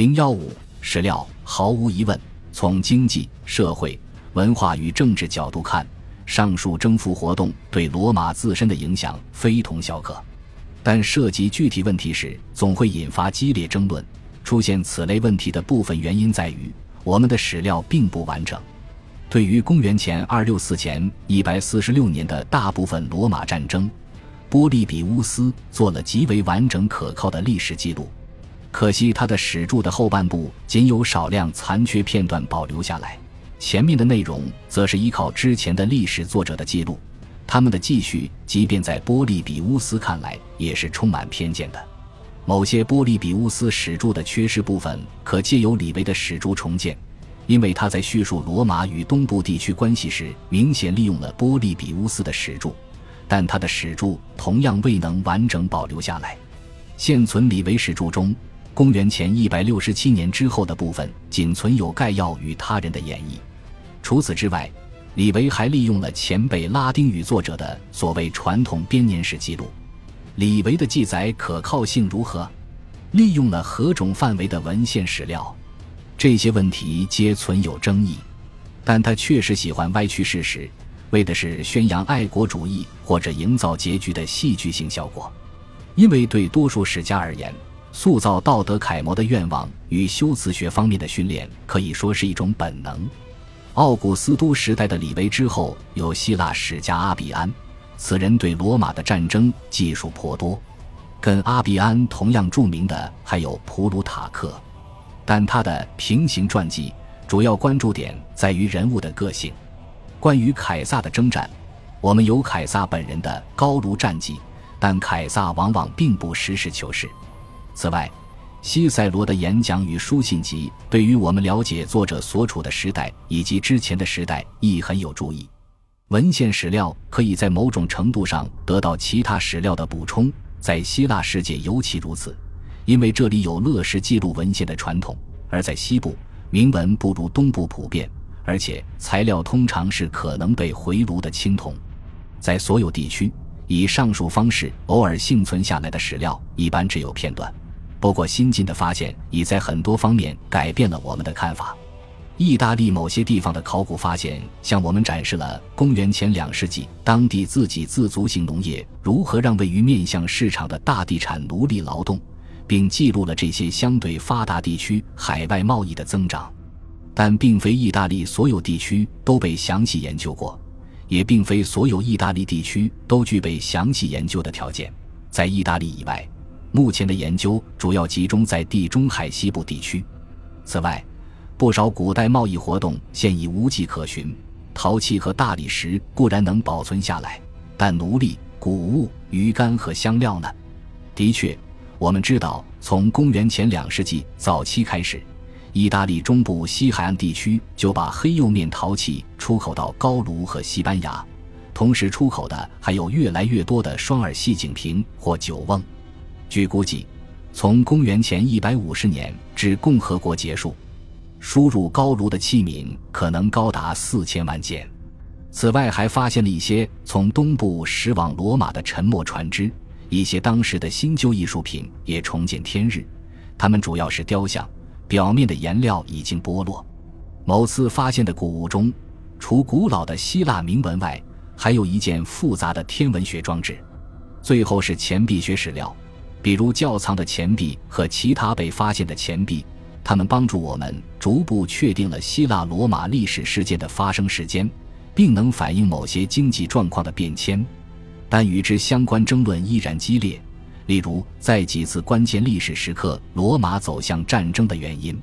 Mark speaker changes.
Speaker 1: 零幺五史料毫无疑问，从经济社会文化与政治角度看，上述征服活动对罗马自身的影响非同小可。但涉及具体问题时，总会引发激烈争论。出现此类问题的部分原因在于，我们的史料并不完整。对于公元前二六四前一百四十六年的大部分罗马战争，波利比乌斯做了极为完整可靠的历史记录。可惜他的史著的后半部仅有少量残缺片段保留下来，前面的内容则是依靠之前的历史作者的记录。他们的记叙，即便在波利比乌斯看来，也是充满偏见的。某些波利比乌斯史著的缺失部分，可借由李维的史著重建，因为他在叙述罗马与东部地区关系时，明显利用了波利比乌斯的史著，但他的史著同样未能完整保留下来。现存李维史著中。公元前一百六十七年之后的部分，仅存有概要与他人的演绎。除此之外，李维还利用了前辈拉丁语作者的所谓传统编年史记录。李维的记载可靠性如何？利用了何种范围的文献史料？这些问题皆存有争议。但他确实喜欢歪曲事实，为的是宣扬爱国主义或者营造结局的戏剧性效果。因为对多数史家而言，塑造道德楷模的愿望与修辞学方面的训练可以说是一种本能。奥古斯都时代的李维之后有希腊史家阿比安，此人对罗马的战争技术颇多。跟阿比安同样著名的还有普鲁塔克，但他的平行传记主要关注点在于人物的个性。关于凯撒的征战，我们有凯撒本人的高卢战记，但凯撒往往并不实事求是。此外，西塞罗的演讲与书信集对于我们了解作者所处的时代以及之前的时代亦很有助益。文献史料可以在某种程度上得到其他史料的补充，在希腊世界尤其如此，因为这里有勒石记录文献的传统；而在西部，铭文不如东部普遍，而且材料通常是可能被回炉的青铜。在所有地区，以上述方式偶尔幸存下来的史料，一般只有片段。不过，新近的发现已在很多方面改变了我们的看法。意大利某些地方的考古发现向我们展示了公元前两世纪当地自给自足型农业如何让位于面向市场的大地产奴隶劳动，并记录了这些相对发达地区海外贸易的增长。但并非意大利所有地区都被详细研究过，也并非所有意大利地区都具备详细研究的条件。在意大利以外。目前的研究主要集中在地中海西部地区。此外，不少古代贸易活动现已无迹可寻。陶器和大理石固然能保存下来，但奴隶、谷物、鱼干和香料呢？的确，我们知道，从公元前两世纪早期开始，意大利中部西海岸地区就把黑釉面陶器出口到高卢和西班牙，同时出口的还有越来越多的双耳细颈瓶或酒瓮。据估计，从公元前一百五十年至共和国结束，输入高卢的器皿可能高达四千万件。此外，还发现了一些从东部驶往罗马的沉没船只，一些当时的新旧艺术品也重见天日。它们主要是雕像，表面的颜料已经剥落。某次发现的古物中，除古老的希腊铭文外，还有一件复杂的天文学装置。最后是钱币学史料。比如窖藏的钱币和其他被发现的钱币，它们帮助我们逐步确定了希腊罗马历史事件的发生时间，并能反映某些经济状况的变迁。但与之相关争论依然激烈，例如在几次关键历史时刻，罗马走向战争的原因。